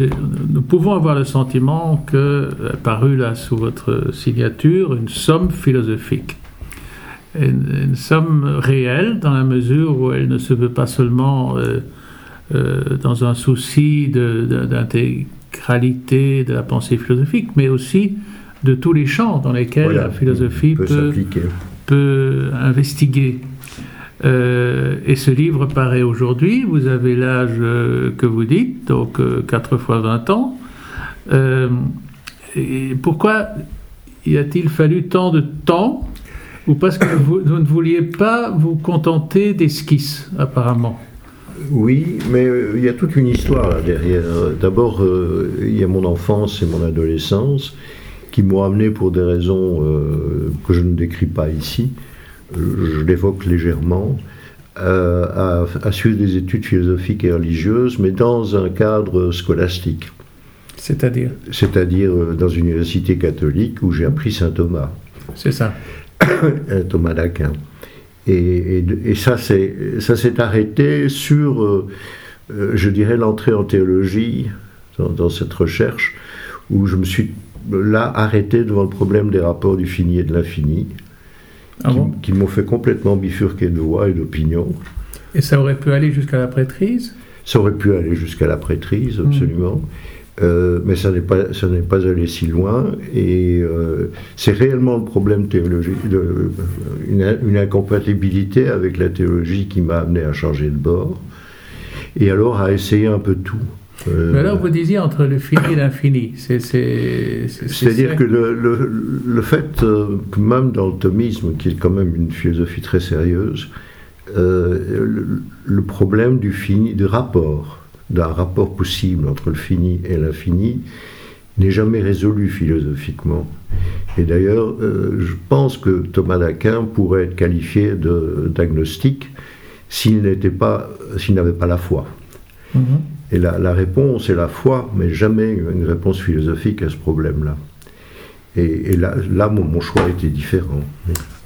Nous pouvons avoir le sentiment que, apparu là sous votre signature, une somme philosophique. Une, somme réelle dans la mesure où elle ne se veut pas seulement euh, euh, dans un souci d'intégralité de, la pensée philosophique, mais aussi de tous les champs dans lesquels la philosophie peut, peut investiguer. Euh, et ce livre paraît aujourd'hui, vous avez l'âge euh, que vous dites, donc 4 euh, fois 20 ans. pourquoi y a-t-il fallu tant de temps? Ou parce que vous, ne vouliez pas vous contenter d'esquisses, apparemment? Oui, mais il y a toute une histoire derrière. D'abord, il y a mon enfance et mon adolescence qui m'ont amené pour des raisons que je ne décris pas ici je l'évoque légèrement, euh, à, suivre des études philosophiques et religieuses, mais dans un cadre scolastique. C'est-à-dire C'est-à-dire euh, dans une université catholique où j'ai appris saint Thomas. C'est ça. Euh, Thomas d'Aquin. Et, et, ça s'est arrêté sur, je dirais, l'entrée en théologie, dans, dans, cette recherche, où je me suis là arrêté devant le problème des rapports du fini et de l'infini, ah qui, m'ont fait complètement bifurquer de voix et d'opinion. Et ça aurait pu aller jusqu'à la prêtrise? Ça aurait pu aller jusqu'à la prêtrise, hmm. absolument. Euh, mais ça n'est pas, ça n'est pas allé si loin. Et euh, c'est réellement le problème théologique, de, une, une, incompatibilité avec la théologie qui m'a amené à changer de bord. Et alors à essayer un peu tout. Euh, Mais alors, vous disiez entre le fini et l'infini. C'est-à-dire que le, le, fait euh, que même dans le thomisme, qui est quand même une philosophie très sérieuse, euh, le, problème du fini, du rapport, d'un rapport possible entre le fini et l'infini, n'est jamais résolu philosophiquement. Et d'ailleurs, je pense que Thomas d'Aquin pourrait être qualifié d'agnostique s'il n'était pas, s'il n'avait pas la foi. Mm-hmm. Et la, réponse est la foi, mais jamais une réponse philosophique à ce problème-là. Et, là, là mon, choix était différent.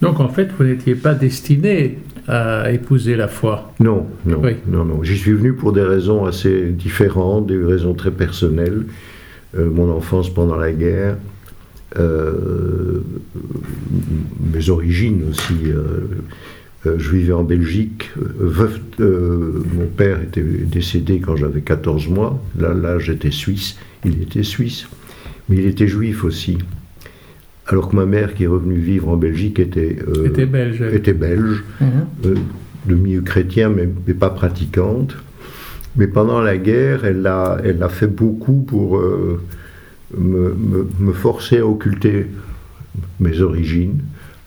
Donc en fait, vous n'étiez pas destiné à épouser la foi Non, non, non, non. J'y suis venu pour des raisons assez différentes, des raisons très personnelles. Euh, mon enfance pendant la guerre, euh, mes origines aussi. Euh, je vivais en Belgique. Euh, euh, mon père était décédé quand j'avais 14 mois. Là, là j'étais suisse. Il était suisse. Mais il était juif aussi. Alors que ma mère, qui est revenue vivre en Belgique, était, était belge. Était belge mhm. de milieu chrétien, mais, pas pratiquante. Mais pendant la guerre, elle a, elle a fait beaucoup pour me, me, forcer à occulter mes origines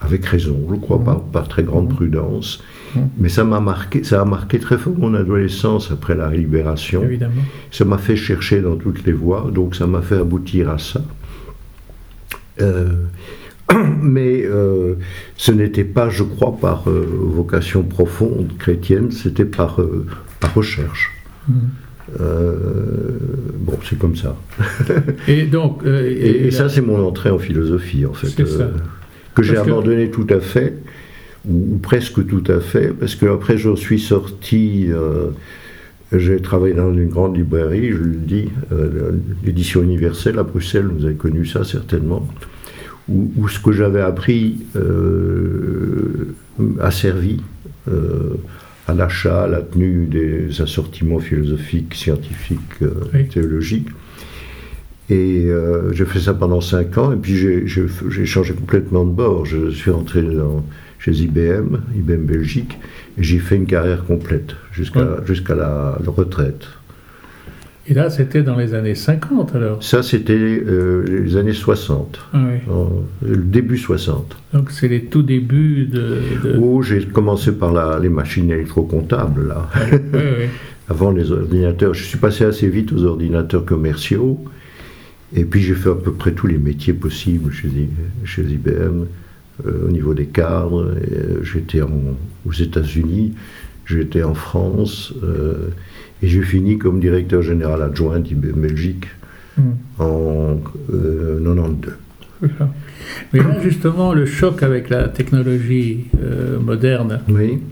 avec raison, je crois, pas par, très grande mmh. prudence. Mmh. Mais ça m'a marqué, ça a marqué très fort mon adolescence après la libération. Évidemment. Ça m'a fait chercher dans toutes les voies, donc ça m'a fait aboutir à ça. Euh, mais euh, ce n'était pas, je crois, par euh, vocation profonde chrétienne, c'était par, par recherche. Mmh. bon, c'est comme ça. et donc, et, ça, c'est mon entrée en philosophie, en fait. C'est ça que j'ai abandonné tout à fait, ou, presque tout à fait, parce que après je suis sorti, euh, j'ai travaillé dans une grande librairie, je le dis, euh, l'édition universelle à Bruxelles, vous avez connu ça certainement, où, ce que j'avais appris euh, a servi à l'achat, à la tenue des assortiments philosophiques, scientifiques, théologiques. Et euh, j'ai fait ça pendant 5 ans, et puis j'ai changé complètement de bord. Je suis rentré dans, chez IBM, IBM Belgique, et j'ai fait une carrière complète jusqu'à la, retraite. Et là, c'était dans les années 50 alors? Ça, c'était euh, les années 60. Ah le début 60. Donc, c'est les tout débuts de. Oh, j'ai commencé par la, les machines électrocomptables, là. Oui, oui. Avant les ordinateurs. Je suis passé assez vite aux ordinateurs commerciaux. Et puis j'ai fait à peu près tous les métiers possibles chez, chez IBM, euh, au niveau des cadres. Euh, j'étais aux États-Unis, j'étais en France, euh, et j'ai fini comme directeur général adjoint d'IBM Belgique hmm. en 92. Mais là, justement, le choc avec la technologie moderne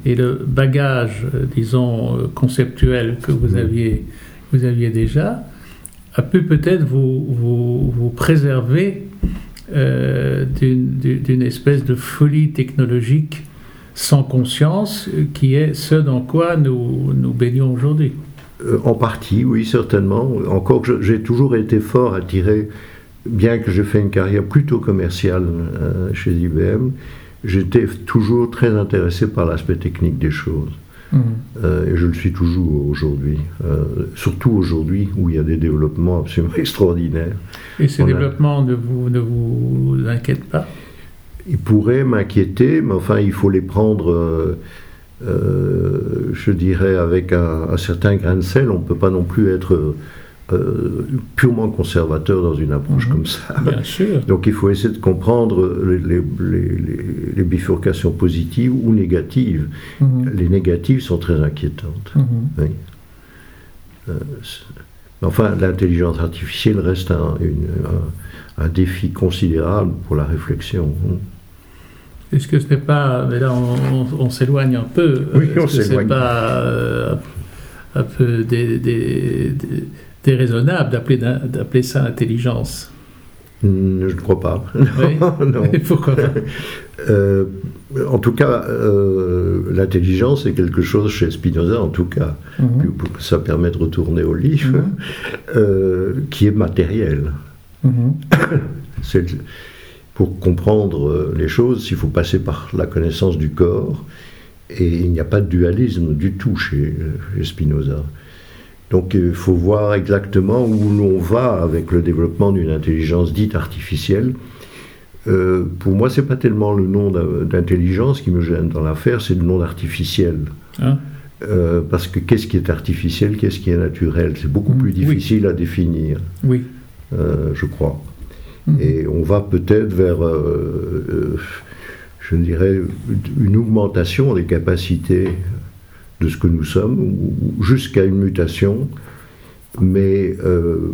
et le bagage, disons, conceptuel que vous, aviez, vous aviez déjà, a pu peut-être vous, vous, préserver euh, d'une espèce de folie technologique sans conscience, qui est ce dans quoi nous, nous baignons aujourd'hui. Euh, en partie, oui, certainement. Encore que j'ai toujours été fort attiré, bien que j'ai fait une carrière plutôt commerciale euh, chez IBM, j'étais toujours très intéressé par l'aspect technique des choses. Mmh. Euh, et je le suis toujours aujourd'hui, surtout aujourd'hui où il y a des développements absolument extraordinaires. Et ces développements ne, vous, ne vous inquiètent pas? Ils pourraient m'inquiéter, mais enfin il faut les prendre euh, je dirais, avec un, certain grain de sel. On ne peut pas non plus être euh, purement conservateur dans une approche mhm. comme ça. Bien sûr. Donc il faut essayer de comprendre les, bifurcations positives ou négatives. Mhm. Les négatives sont très inquiétantes. Mhm. Euh, enfin, l'intelligence artificielle reste un, un, défi considérable pour la réflexion. Est-ce que ce n'est pas, mais là on, s'éloigne un peu, oui, que ce n'est pas euh, un peu déraisonnable d'appeler ça intelligence hmm, Je ne crois pas. non. Pourquoi pas? Euh, En tout cas, euh, l'intelligence est quelque chose chez Spinoza, en tout cas, mhm. ça permet de retourner au livre, mhm. qui est matériel. C'est pour comprendre euh, les choses, il faut passer par la connaissance du corps, et il n'y a pas de dualisme du tout chez, euh, Spinoza. Donc il faut voir exactement où l'on va avec le développement d'une intelligence dite artificielle. Euh, pour moi, c'est pas tellement le nom d'intelligence qui me gêne dans l'affaire, c'est le nom d'artificiel. Ah. parce que qu'est-ce qui est artificiel, qu'est-ce qui est naturel? C'est beaucoup mmh. plus difficile à définir, oui. je crois. Mhm. Et on va peut-être vers, euh, euh, je dirais, une augmentation des capacités de ce que nous sommes, jusqu'à une mutation. Mais euh,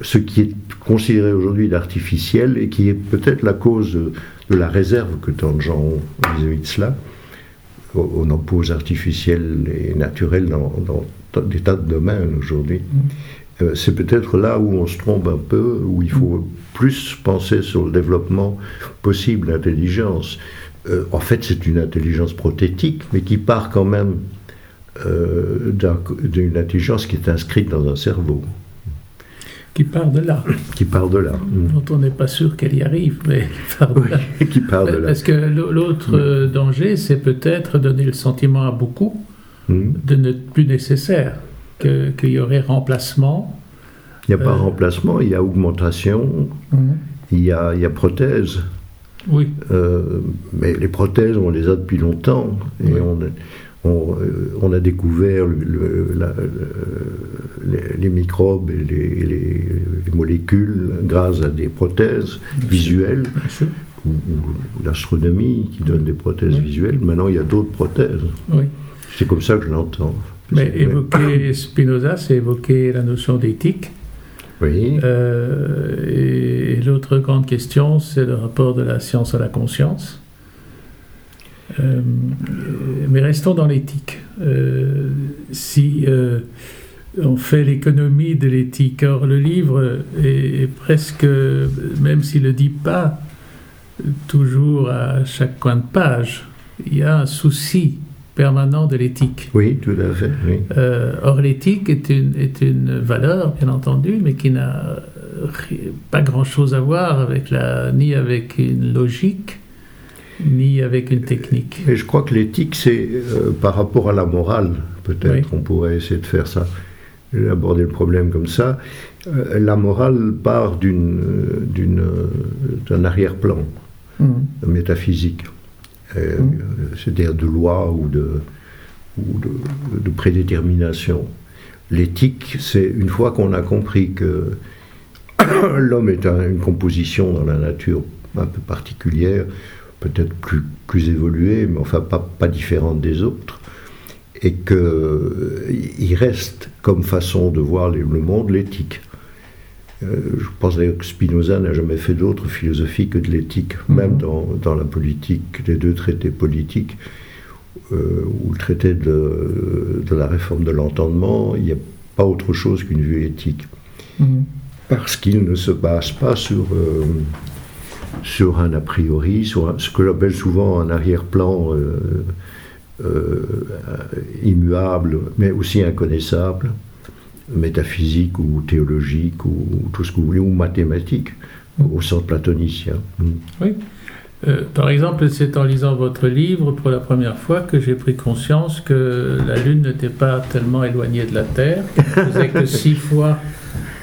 ce qui est considéré aujourd'hui d'artificiel et qui est peut-être la cause de, la réserve que tant de gens ont vis-à-vis de cela, on oppose artificiel et naturel dans, des tas de domaines aujourd'hui. Mhm. Euh, c'est peut-être là où on se trompe un peu, où il faut plus penser sur le développement possible d'intelligence. Euh, en fait, c'est une intelligence prothétique, mais qui part quand même euh, d'une intelligence qui est inscrite dans un cerveau. Qui part de là. Qui part de là. Dont on n'est pas sûr qu'elle y arrive, mais qui part de là. qui part de là. Parce que l'autre danger, c'est peut-être donner le sentiment à beaucoup hmm. de n'être plus nécessaire qu'il y aurait remplacement Il n'y a pas euh, remplacement, il y a augmentation, mhm. il, y a, il y a prothèse. Oui. Euh, mais les prothèses, on les a depuis longtemps. Et on, on, euh, on, a découvert le, les, microbes et les, molécules grâce à des prothèses visuelles. Ou, l'astronomie qui donne des prothèses visuelles. Maintenant, il y a d'autres prothèses. Oui. C'est comme ça que je l'entends. Mais évoquer Spinoza, c'est évoquer la notion d'éthique. Oui. Euh, et, l'autre grande question, c'est le rapport de la science à la conscience. Euh, mais restons dans l'éthique. Euh, si on fait l'économie de l'éthique, or le livre est, est presque, même s'il ne le dit pas toujours à chaque coin de page, il y a un souci permanent de l'éthique. Oui, tout à fait. Euh, or, l'éthique est une, est une valeur, bien entendu, mais qui n'a pas grand-chose à voir avec la, ni avec une logique, ni avec une technique. Et je crois que l'éthique, c'est euh, par rapport à la morale, peut-être, on pourrait essayer de faire ça, aborder le problème comme ça. Euh, la morale part d'une, d'un arrière-plan mmh. métaphysique. Euh, c'est-à-dire de loi ou de, de, prédétermination. L'éthique, c'est une fois qu'on a compris que l'homme est une composition dans la nature un peu particulière, peut-être plus, plus évoluée, mais enfin pas, pas différente des autres, et qu'il reste comme façon de voir le monde l'éthique. Euh, je pense d'ailleurs que Spinoza n'a jamais fait d'autre philosophie que de l'éthique, mhm. même dans, dans, la politique, les deux traités politiques, euh, ou le traité de, de la réforme de l'entendement, il n'y a pas autre chose qu'une vue éthique. Mhm. Parce qu'il ne se base pas sur, euh, sur un a priori, sur ce que j'appelle souvent un arrière-plan immuable, mais aussi inconnaissable métaphysique ou théologique ou tout ce que vous voulez, ou mathématique, au sens platonicien. Oui. Euh, par exemple, c'est en lisant votre livre pour la première fois que j'ai pris conscience que la Lune n'était pas tellement éloignée de la Terre, qu'elle faisait que six fois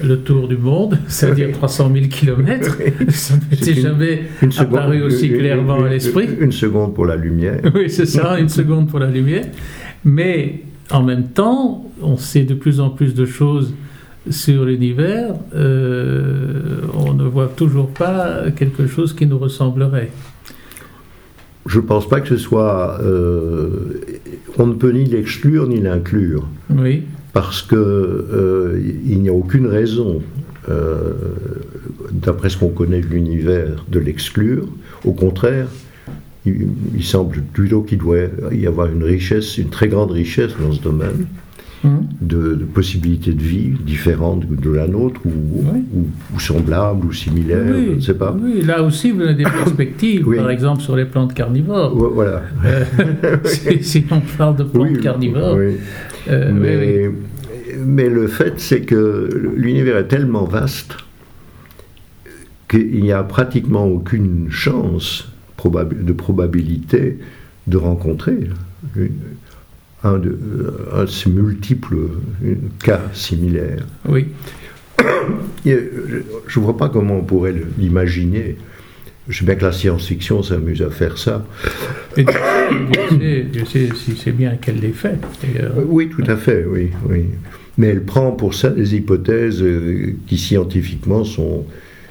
le tour du monde, c'est-à-dire 300 000 km. Ça ne m'était jamais apparu aussi clairement à l'esprit. Une seconde pour la lumière. Oui, c'est ça, une seconde pour la lumière. Mais en même temps, on sait de plus en plus de choses sur l'univers, euh, on ne voit toujours pas quelque chose qui nous ressemblerait. Je ne pense pas que ce soit... Euh, on ne peut ni l'exclure ni l'inclure. Oui. Parce qu'il euh, n'y a aucune raison, d'après ce qu'on connaît de l'univers, de l'exclure. Au contraire, il, semble plutôt qu'il doit y avoir une richesse, une très grande richesse dans ce domaine. Hum. De, possibilités de vie différentes de la nôtre, ou, semblables, ou similaires, je ne sais pas. Oui, là aussi, vous avez des perspectives, par exemple sur les plantes carnivores. voilà. Euh, si, on parle de plantes carnivores. Euh, mais, mais, le fait, c'est que l'univers est tellement vaste qu'il n'y a pratiquement aucune chance de probabilité de rencontrer un, de, un ces multiples cas similaires. Oui. je ne vois pas comment on pourrait l'imaginer. Je sais bien que la science-fiction s'amuse à faire ça. Et je sais, si c'est bien qu'elle l'ait fait. Oui, tout à fait, oui, oui. Mais elle prend pour ça des hypothèses euh, qui scientifiquement sont,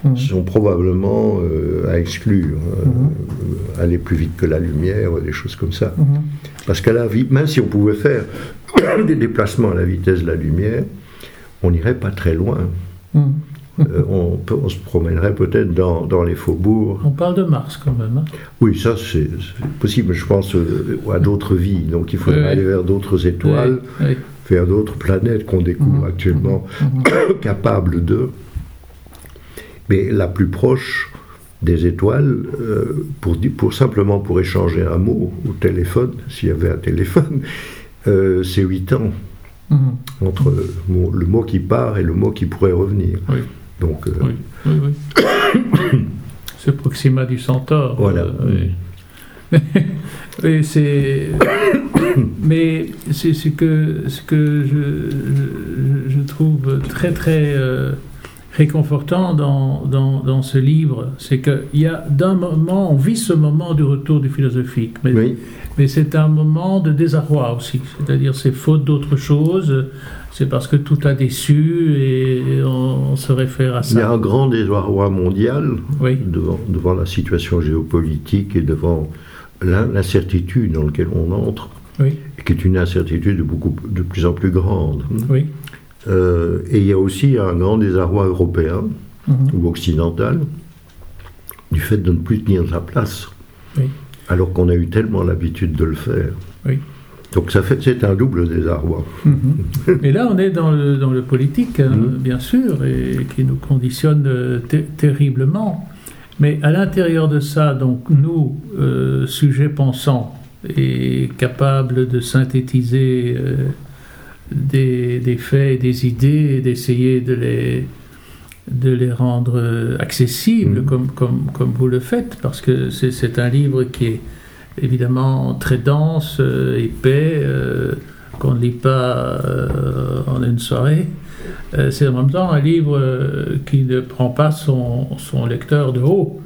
Mmh. sont probablement euh, à exclure. Hein. Mmh. aller plus vite que la lumière, des choses comme ça. Mmh. Parce qu'à la vie, même si on pouvait faire des déplacements à la vitesse de la lumière, on n'irait pas très loin. Euh, on, on, se promènerait peut-être dans, dans, les faubourgs. On parle de Mars quand même. Hein. oui, ça c'est possible. Je pense euh, à d'autres vies. Donc il faudrait aller vers d'autres étoiles, vers d'autres planètes qu'on découvre actuellement capables de mais la plus proche des étoiles, euh, pour, pour, simplement pour échanger un mot au téléphone, s'il y avait un téléphone, euh, c'est 8 ans mhm. entre le mot, qui part et le mot qui pourrait revenir. Oui. Donc, euh, oui, oui, c'est Proxima du Centaure. Voilà. oui, c'est. mais c'est ce que, ce que je, je, trouve très très réconfortant dans, dans, dans ce livre, c'est qu'il y a d'un moment, on vit ce moment du retour du philosophique, mais, mais c'est un moment de désarroi aussi, c'est-à-dire c'est faute d'autre chose, c'est parce que tout a déçu et on, se réfère à ça. Il y a un grand désarroi mondial devant, devant la situation géopolitique et devant l'incertitude dans laquelle on entre, qui est une incertitude de, beaucoup, de plus en plus grande. Oui. Euh, et il y a aussi un grand désarroi européen mhm. ou occidental du fait de ne plus tenir sa place, alors qu'on a eu tellement l'habitude de le faire. Donc ça fait c'est un double désarroi. Mhm. Et là, on est dans le, dans le politique, hein, mhm. bien sûr, et qui nous conditionne euh, terriblement. Mais à l'intérieur de ça, donc nous, euh, sujets pensants et capables de synthétiser des, faits et des idées et d'essayer de les, de les rendre accessibles mm. comme, comme, comme vous le faites, parce que c'est un livre qui est évidemment très dense, euh, épais, euh, qu'on ne lit pas euh, en une soirée. c'est en même temps un livre qui ne prend pas son, son lecteur de haut.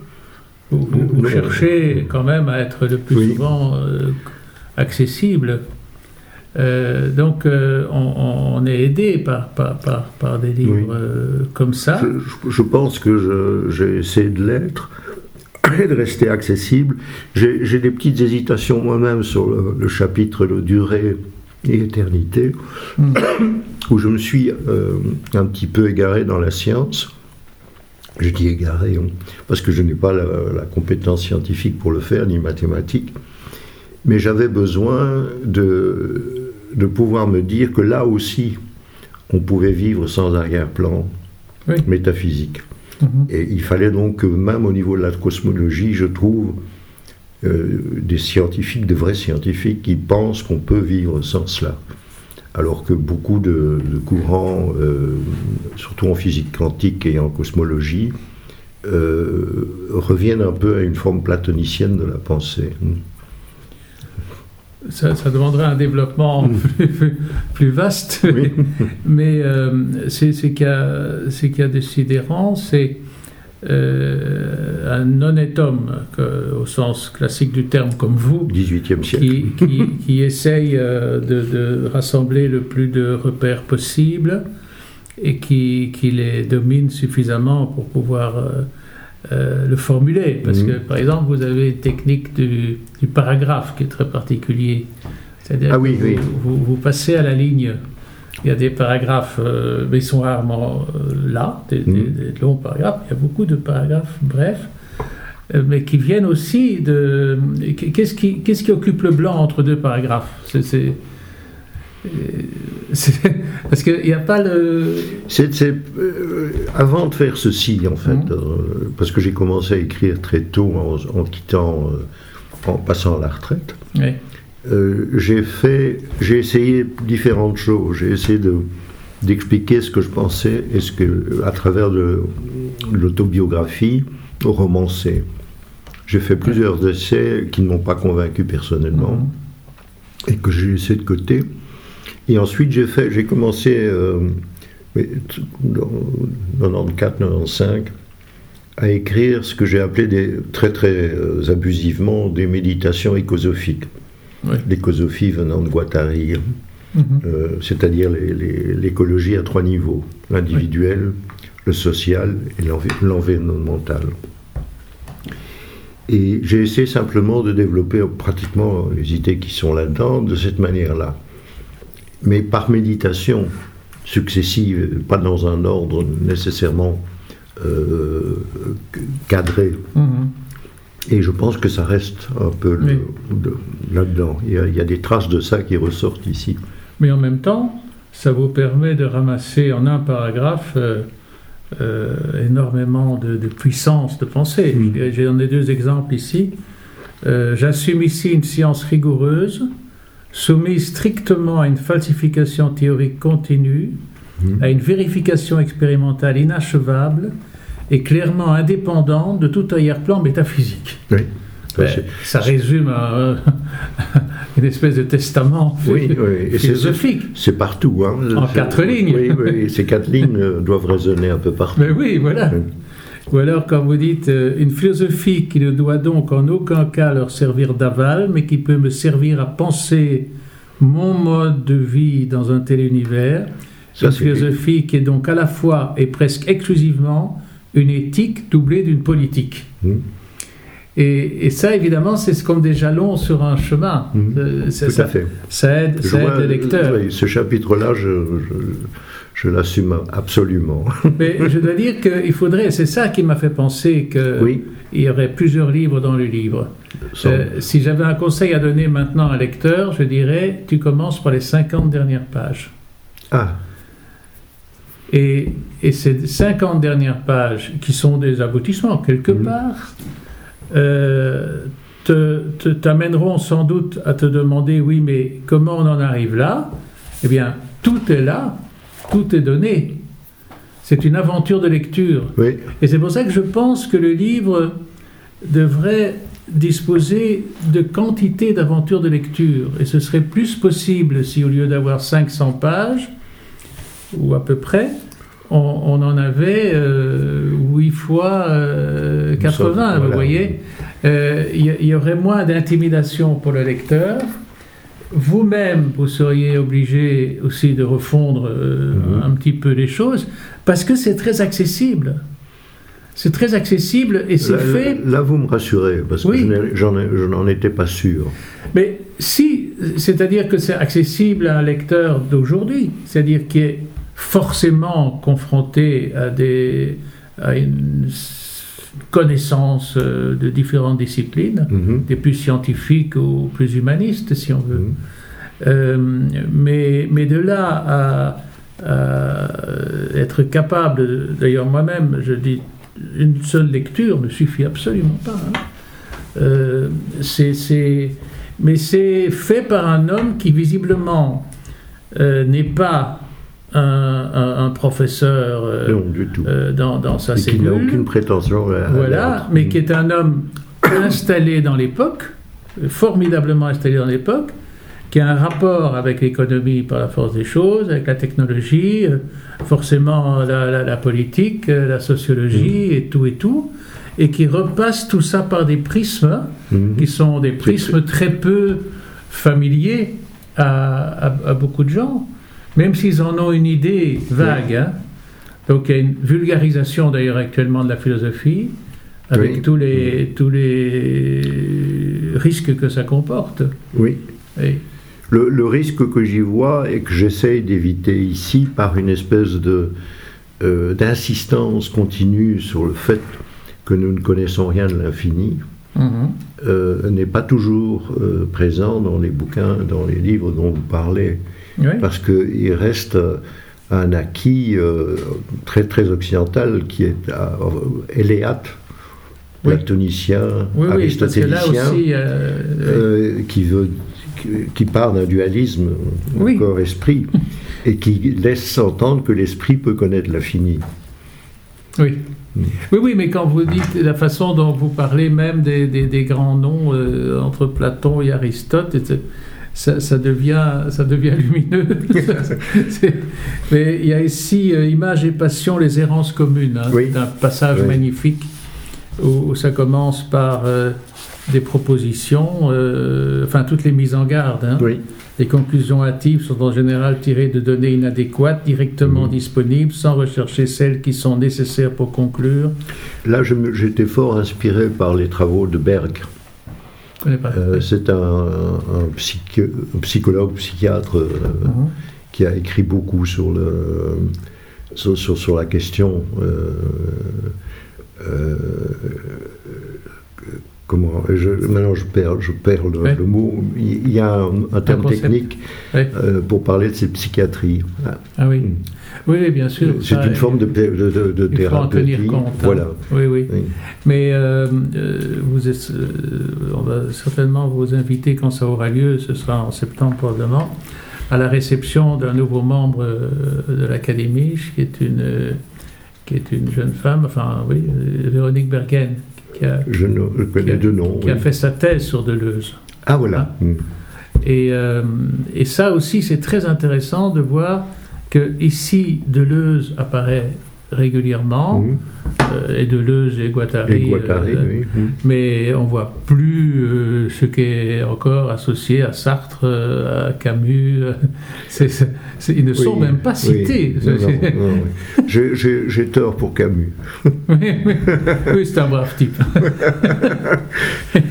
Vous, cherchez quand même à être le plus souvent accessible. Euh, donc euh, on, est aidé par, par, par, des livres euh, comme ça. Je, pense que j'ai essayé de l'être et de rester accessible. J'ai des petites hésitations moi-même sur le, chapitre de durée et éternité, hmm. où je me suis un petit peu égaré dans la science. Je dis égaré hein, parce que je n'ai pas la, la compétence scientifique pour le faire, ni mathématique mais j'avais besoin de, de pouvoir me dire que là aussi, on pouvait vivre sans arrière-plan métaphysique. Mhm. Et il fallait donc que même au niveau de la cosmologie, je trouve euh, des scientifiques, de vrais scientifiques, qui pensent qu'on peut vivre sans cela. Alors que beaucoup de, courants, euh, surtout en physique quantique et en cosmologie, euh, reviennent un peu à une forme platonicienne de la pensée. Ça, demanderait un développement plus, vaste, mais, c'est qu'il y, a des sidérants, c'est euh, un honnête homme, au sens classique du terme, comme vous, 18e siècle. Qui, essaye euh, de, rassembler le plus de repères possibles et qui, les domine suffisamment pour pouvoir euh, le formuler. Parce mhm. que, par exemple, vous avez une technique du, paragraphe qui est très particulier. C'est-à-dire ah, oui, que vous, passez à la ligne il y a des paragraphes, euh, mais ils sont rarement euh, là, mm. des, longs paragraphes. Il y a beaucoup de paragraphes brefs, mais qui viennent aussi de. Qu'est-ce qui, qu'est-ce qui occupe le blanc entre deux paragraphes? C'est, parce qu'il n'y a pas le. C'est, avant de faire ceci, en fait, mm. parce que j'ai commencé à écrire très tôt en, quittant, en passant à la retraite. Oui. Euh, j'ai fait, j'ai essayé différentes choses. J'ai essayé de, d'expliquer ce que je pensais et ce que, à travers de, l'autobiographie romancée. J'ai fait plusieurs essais qui ne m'ont pas convaincu personnellement mhm. et que j'ai laissé de côté. Et ensuite, j'ai fait, j'ai commencé euh, en 94-95 à écrire ce que j'ai appelé des, très très euh, abusivement des méditations écosophiques l'écosophie venant de Guattari, mhm. euh, c'est-à-dire l'écologie à trois niveaux, l'individuel, le social et l'environnemental. Et j'ai essayé simplement de développer pratiquement les idées qui sont là-dedans de cette manière-là. Mais par méditation successive, pas dans un ordre nécessairement euh, cadré. Mhm. Et je pense que ça reste un peu là-dedans. Il, y a des traces de ça qui ressortent ici. Mais en même temps, ça vous permet de ramasser en un paragraphe euh, euh, énormément de, puissance de pensée. Mm. J'ai donné deux exemples ici. J'assume ici une science rigoureuse, soumise strictement à une falsification théorique continue, mm. à une vérification expérimentale inachevable est clairement indépendante de tout arrière-plan métaphysique. Oui. Ben, ça résume une espèce de testament philosophique. C'est partout. Hein. En quatre lignes. Oui, oui, ces quatre lignes euh, doivent résonner un peu partout. Mais oui, voilà. Ou alors quand vous dites euh, une philosophie qui ne doit donc en aucun cas leur servir d'aval, mais qui peut me servir à penser mon mode de vie dans un tel univers. une philosophie qui est donc à la fois et presque exclusivement une éthique doublée d'une politique. Hmm. Et, ça, évidemment, c'est comme des jalons sur un chemin. Hmm. Euh, Tout ça, à fait. Ça aide, ça aide le lecteur. ce chapitre-là, je, je, l'assume absolument. Mais je dois dire qu'il faudrait, c'est ça qui m'a fait penser qu'il oui. y aurait plusieurs livres dans le livre. Euh, si j'avais un conseil à donner maintenant à un lecteur, je dirais, tu commences par les 50 dernières pages. Ah. Et, ces 50 dernières pages, qui sont des aboutissements quelque part, euh, t'amèneront sans doute à te demander, oui, mais comment on en arrive là? Eh bien, tout est là, tout est donné. C'est une aventure de lecture. Et c'est pour ça que je pense que le livre devrait disposer de quantité d'aventures de lecture. Et ce serait plus possible si au lieu d'avoir 500 pages, ou à peu près, on, en avait euh, 8 fois 80, euh, vous voyez. Euh, il y, aurait moins d'intimidation pour le lecteur. Vous-même, vous seriez obligé aussi de refondre euh, mhm. un petit peu les choses, parce que c'est très accessible. C'est très accessible et c'est fait. Là, vous me rassurez, parce que je n'en étais pas sûr. Mais si, c'est-à-dire que c'est accessible à un lecteur d'aujourd'hui, c'est-à-dire qui est forcément confronté à, des, à une connaissance euh, de différentes disciplines, mhm. des plus scientifiques ou plus humanistes, si on veut. Mhm. Euh, mais, mais de là à être capable, d'ailleurs moi-même, je dis, une seule lecture ne suffit absolument pas. Hein. c'est, mais c'est fait par un homme qui visiblement n'est pas un, professeur dans, dans, sa et Qui n'a aucune prétention à, Voilà, mais qui est un homme installé dans l'époque, formidablement installé dans l'époque, qui a un rapport avec l'économie par la force des choses, avec la technologie, euh, forcément la, politique, euh, la sociologie mm. et tout et tout, et qui repasse tout ça par des prismes, mm. qui sont des prismes très peu familiers à, beaucoup de gens, même s'ils en ont une idée vague. Hein. Donc il y a une vulgarisation d'ailleurs actuellement de la philosophie, avec tous, les, tous les risques que ça comporte. Oui. Le, risque que j'y vois et que j'essaye d'éviter ici par une espèce de euh, d'insistance continue sur le fait que nous ne connaissons rien de l'infini mhm. euh, n'est pas toujours euh, présent dans les bouquins, dans les livres dont vous parlez, parce qu'il reste un acquis très très occidental qui est éléate platonicien, aristotélicien, qui, veut, qui, part d'un dualisme corps-esprit et qui laisse entendre que l'esprit peut connaître l'infini. Oui. Oui, oui, mais quand vous dites la façon dont vous parlez même des, des, grands noms euh, entre Platon et Aristote, ça, ça, devient, ça devient lumineux. mais il y a ici euh, Image et Passion, les errances communes, hein, un passage magnifique où, ça commence par euh, des propositions, euh, enfin toutes les mises en garde. Hein. Les conclusions hâtives sont en général tirées de données inadéquates, directement mhm. disponibles, sans rechercher celles qui sont nécessaires pour conclure. Là, j'étais fort inspiré par les travaux de Berg. Euh, c'est un, psychologue, psychiatre mhm. qui a écrit beaucoup sur, le, sur, sur, la question euh, comment je, maintenant je perds, je perds le, mot. Il y a un, terme technique euh, pour parler de cette psychiatrie. Ah, oui. Hmm. Oui, bien sûr. C'est une forme de, de, de, il faut en tenir compte. Hein. Voilà. Oui, oui, Mais euh, vous on va certainement vous inviter quand ça aura lieu, ce sera en septembre probablement, à la réception d'un nouveau membre de l'Académie, qui est une qui est une jeune femme, enfin oui, Véronique Bergen, qui a, Je connais deux noms, qui a fait sa thèse sur Deleuze. Ah voilà. Hein? Hmm. Et, euh, et, ça aussi, c'est très intéressant de voir que ici Deleuze apparaît régulièrement, mmh. euh, et Deleuze et Guattari, euh, mmh. mais on voit plus euh, ce qui est encore associé à Sartre, à Camus. ils ne sont même pas cités. J'ai tort pour Camus. oui, c'est un brave type.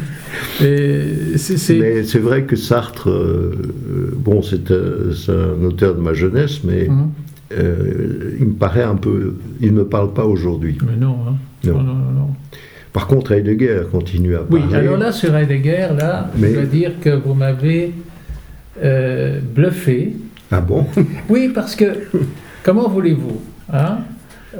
Mais c'est vrai que Sartre, bon, c'est un auteur de ma jeunesse, mais mmh. Euh, il me paraît un peu. Il ne me parle pas aujourd'hui. Mais non, hein. non. non, non, Par contre, Heidegger continue à parler. Oui, alors là, sur Heidegger, là, je dois dire que vous m'avez euh, bluffé. Ah bon? Oui, parce que, comment voulez-vous hein?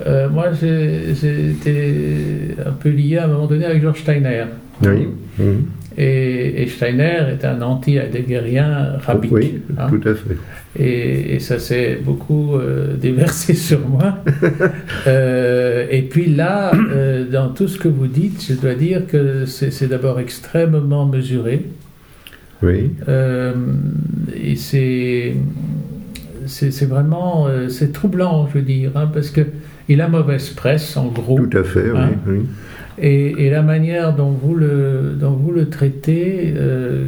Euh, Moi, j'étais un peu lié à un moment donné avec George Steiner. Oui. Mhm. Et, Steiner est un anti-heideggerien rabbinique. Oui, hein. tout à fait. Et, ça s'est beaucoup euh, déversé sur moi. Euh, et puis là, euh, dans tout ce que vous dites, je dois dire que c'est d'abord extrêmement mesuré. Oui. et c'est c'est vraiment c'est troublant, je veux dire, hein, parce que il a mauvaise presse, en gros. Tout à fait, oui. Hein. Et, la manière dont vous le, dont vous le traitez,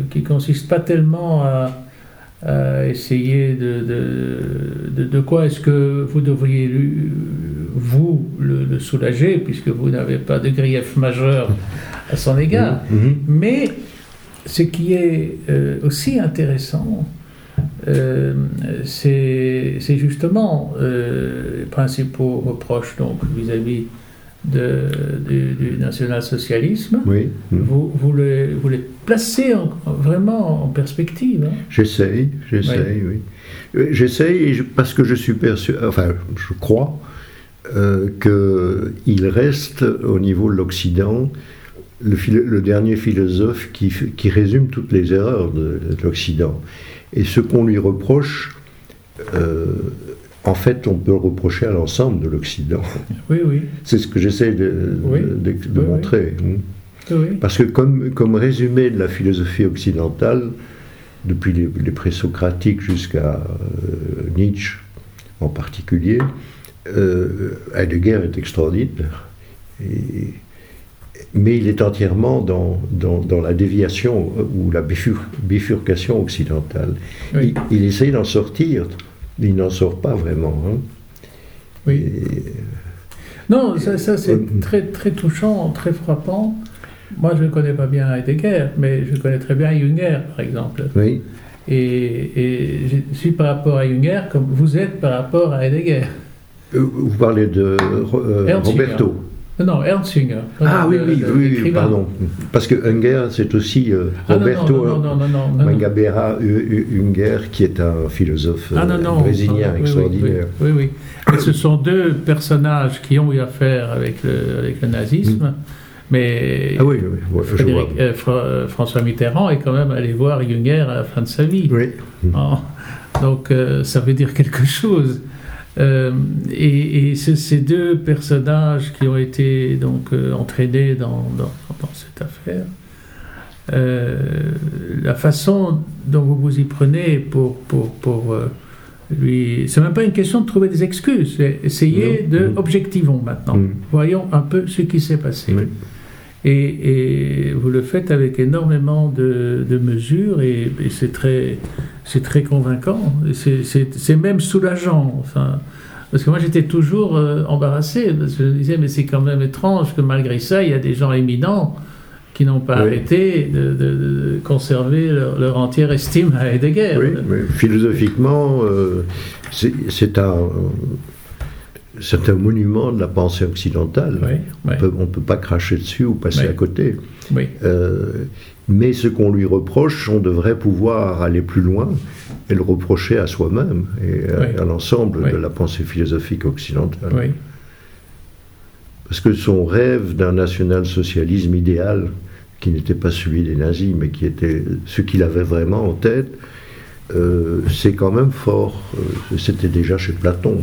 qui consiste pas tellement à essayer de, de, quoi est-ce que vous devriez, vous, le, soulager, puisque vous n'avez pas de grief majeur à son égard. Mm-hmm. Mm-hmm. Mais ce qui est euh, aussi intéressant, euh, c'est justement euh, les principaux reproches donc vis-à-vis du, national-socialisme, oui. vous, vous, les, vous les placez vraiment en perspective. Hein. J'essaye, j'essaye, oui. Euh, j'essaye parce que je suis persuadé, enfin, je crois euh, qu'il reste au niveau de l'Occident le, dernier philosophe qui, qui, résume toutes les erreurs de, l'Occident. Et ce qu'on lui reproche, euh, en fait, on peut le reprocher à l'ensemble de l'Occident. Oui, oui. C'est ce que j'essaie de, de, montrer. Parce que comme, comme résumé de la philosophie occidentale, depuis les, présocratiques jusqu'à euh, Nietzsche en particulier, euh, Heidegger est extraordinaire. Et, mais il est entièrement dans, dans, la déviation ou la bifurcation occidentale. Il, essaye d'en sortir, il n'en sort pas vraiment. Hein. Oui. non, ça, c'est très, très touchant, très frappant. Moi, je ne connais pas bien Heidegger, mais je connais très bien Junger, par exemple. Oui. Et, et, je suis par rapport à Junger comme vous êtes par rapport à Heidegger. Euh, vous parlez de euh, Roberto. Non, Ernst Junger. Ah oui, oui, oui, pardon. Parce que Unger, c'est aussi euh, ah, Roberto Mangabera Unger, qui est un philosophe ah, brésilien extraordinaire. Oui, oui. Ce sont deux personnages qui ont eu affaire avec le, avec le nazisme. Mm. Mais ah oui, oui, euh, euh, François Mitterrand est quand même allé voir Junger à la fin de sa vie. Oui. Ah. donc ça veut dire quelque chose. Euh, et, ces deux personnages qui ont été donc euh, entraînés dans, dans, cette affaire, euh, la façon dont vous vous y prenez pour, pour, pour lui. C'est même pas une question de trouver des excuses, c'est essayer de. Objectivons maintenant. Mm. Voyons un peu ce qui s'est passé. Et, et, vous le faites avec énormément de, de mesures et, et c'est très, c'est très convaincant. C'est même soulageant. Enfin, parce que moi j'étais toujours euh, embarrassé. Parce que je me disais, mais c'est quand même étrange que malgré ça, il y a des gens éminents qui n'ont pas arrêté de, de, conserver leur, entière estime à Heidegger. Oui, mais philosophiquement, euh, c'est un c'est un monument de la pensée occidentale. on ne peut pas cracher dessus ou passer à côté. Euh, mais ce qu'on lui reproche, on devrait pouvoir aller plus loin et le reprocher à soi-même et à, l'ensemble de la pensée philosophique occidentale. Parce que son rêve d'un national-socialisme idéal, qui n'était pas celui des nazis, mais qui était ce qu'il avait vraiment en tête, euh, c'est quand même fort. Euh, c'était déjà chez Platon.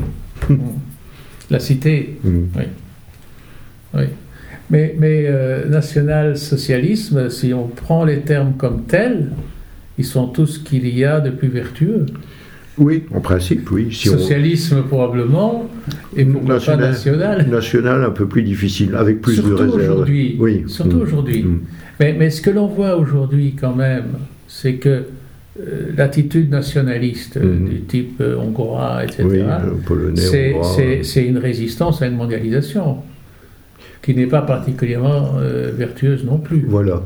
La cité, mm. oui. oui. Mais, mais euh, national-socialisme, si on prend les termes comme tels, ils sont tous ce qu'il y a de plus vertueux. Oui, en principe, oui. Socialisme probablement, et pourquoi national, pas national National un peu plus difficile, avec plus de réserve. aujourd'hui. Oui. Surtout mm. aujourd'hui. Mm. Mais, mais, ce que l'on voit aujourd'hui quand même, c'est que l'attitude nationaliste mm. du type euh, hongrois, etc., c'est une résistance à une mondialisation qui n'est pas particulièrement euh, vertueuse non plus. Voilà.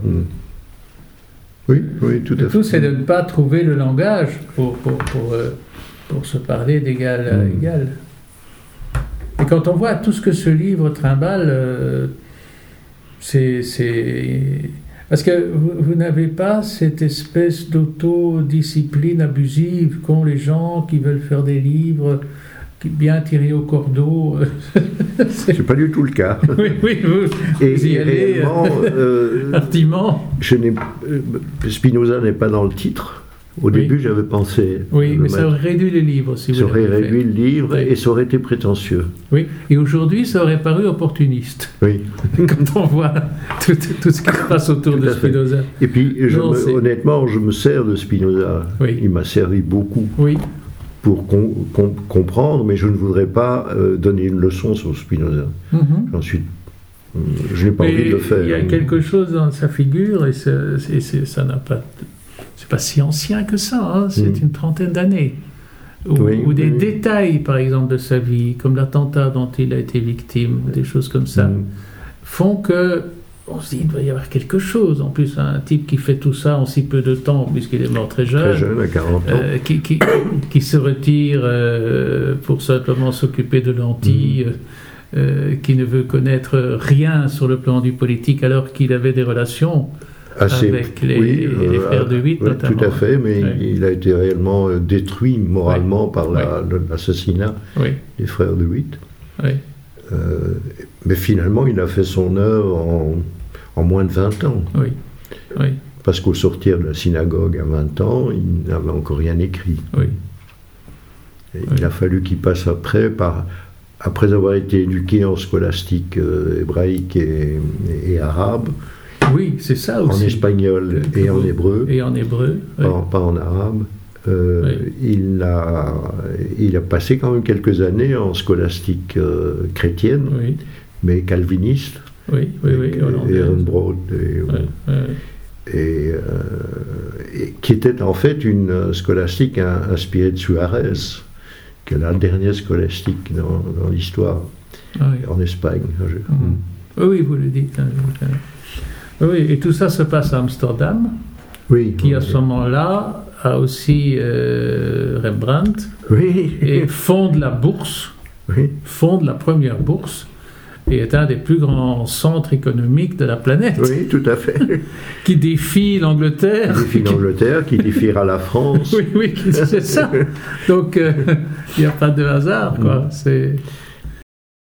Oui, oui, tout à fait. Tout, c'est de ne pas trouver le langage pour, pour, pour, euh, pour se parler d'égal à mm. égal. Et quand on voit tout ce que ce livre trimballe, euh, c'est. Parce que vous, vous n'avez pas cette espèce d'autodiscipline abusive qu'ont les gens qui veulent faire des livres bien tiré au cordeau. c'est pas du tout le cas. oui, oui, vous, et, y allez euh, Je n'ai, euh, Spinoza n'est pas dans le titre. Au début, j'avais pensé. Oui, mais ça aurait réduit le livre, si vous Ça aurait réduit le livre et ça aurait été prétentieux. Oui, et aujourd'hui, ça aurait paru opportuniste. Oui. Quand on voit tout, tout, ce qui se passe autour de Spinoza. Et puis, honnêtement, je me sers de Spinoza. Oui. Il m'a servi beaucoup. Oui pour comprendre, mais je ne voudrais pas euh, donner une leçon sur Spinoza. Mm suis, euh, je n'ai pas envie de le faire. Il y a quelque chose dans sa figure, et, ça n'a pas, c'est pas si ancien que ça. Hein, c'est mm. une trentaine d'années. Ou, des détails, par exemple, de sa vie, comme l'attentat dont il a été victime, des choses comme ça, mm. font que on se dit il doit y avoir quelque chose. En plus, un type qui fait tout ça en si peu de temps, puisqu'il est mort très jeune, très jeune à 40 ans. Euh, qui, qui, se retire euh, pour simplement s'occuper de lentilles. Mm. qui ne veut connaître rien sur le plan du politique alors qu'il avait des relations avec les, frères de Huit, notamment. Tout à fait, mais il a été réellement détruit moralement par l'assassinat des frères de Huit. mais finalement, il a fait son œuvre en, en moins de 20 ans. Oui. oui parce qu'au sortir de la synagogue à 20 ans, il n'avait encore rien écrit. Oui. Il a fallu qu'il passe après par après avoir été éduqué en scolastique euh, hébraïque et, arabe. Oui, c'est ça aussi. En espagnol et en hébreu. Et en hébreu. Pas, en arabe. Euh, il, a, il a passé quand même quelques années en scolastique euh, chrétienne, mais calviniste. Oui, oui, oui. Et, et, qui était en fait une scolastique inspirée de Suarez, qui est la dernière scolastique dans, l'histoire ah en Espagne. Mhm. Oui, vous le dites. Hein, oui, et tout ça se passe à Amsterdam, oui, qui à ce moment-là a aussi euh, Rembrandt, oui. et fonde la bourse, fonde la première bourse et est un des plus grands centres économiques de la planète. Oui, tout à fait. qui défie l'Angleterre. Qui défie l'Angleterre, qui défiera la France. oui, oui, c'est ça. Donc, euh, il n'y a pas de hasard, quoi. C'est...